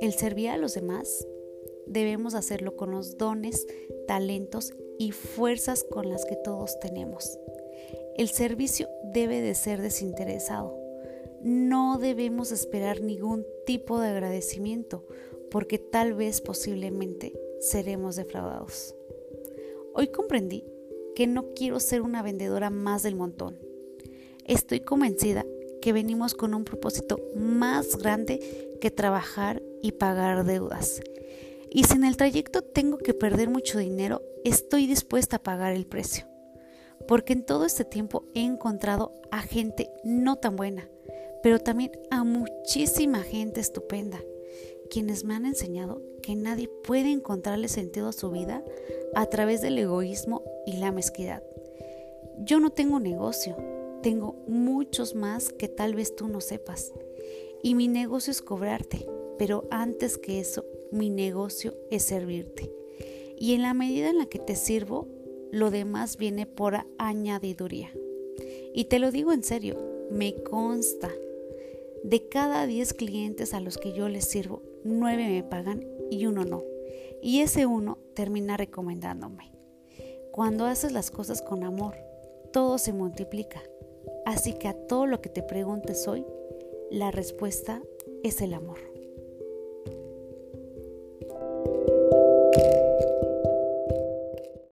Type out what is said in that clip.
El servir a los demás debemos hacerlo con los dones, talentos y fuerzas con las que todos tenemos. El servicio debe de ser desinteresado. No debemos esperar ningún tipo de agradecimiento porque tal vez posiblemente seremos defraudados. Hoy comprendí que no quiero ser una vendedora más del montón. Estoy convencida que venimos con un propósito más grande que trabajar y pagar deudas. Y si en el trayecto tengo que perder mucho dinero, estoy dispuesta a pagar el precio. Porque en todo este tiempo he encontrado a gente no tan buena, pero también a muchísima gente estupenda, quienes me han enseñado que nadie puede encontrarle sentido a su vida a través del egoísmo y la mezquidad. Yo no tengo negocio, tengo muchos más que tal vez tú no sepas. Y mi negocio es cobrarte, pero antes que eso, mi negocio es servirte. Y en la medida en la que te sirvo, lo demás viene por añadiduría. Y te lo digo en serio, me consta. De cada 10 clientes a los que yo les sirvo, 9 me pagan y uno no. Y ese uno termina recomendándome. Cuando haces las cosas con amor, todo se multiplica. Así que a todo lo que te preguntes hoy, la respuesta es el amor.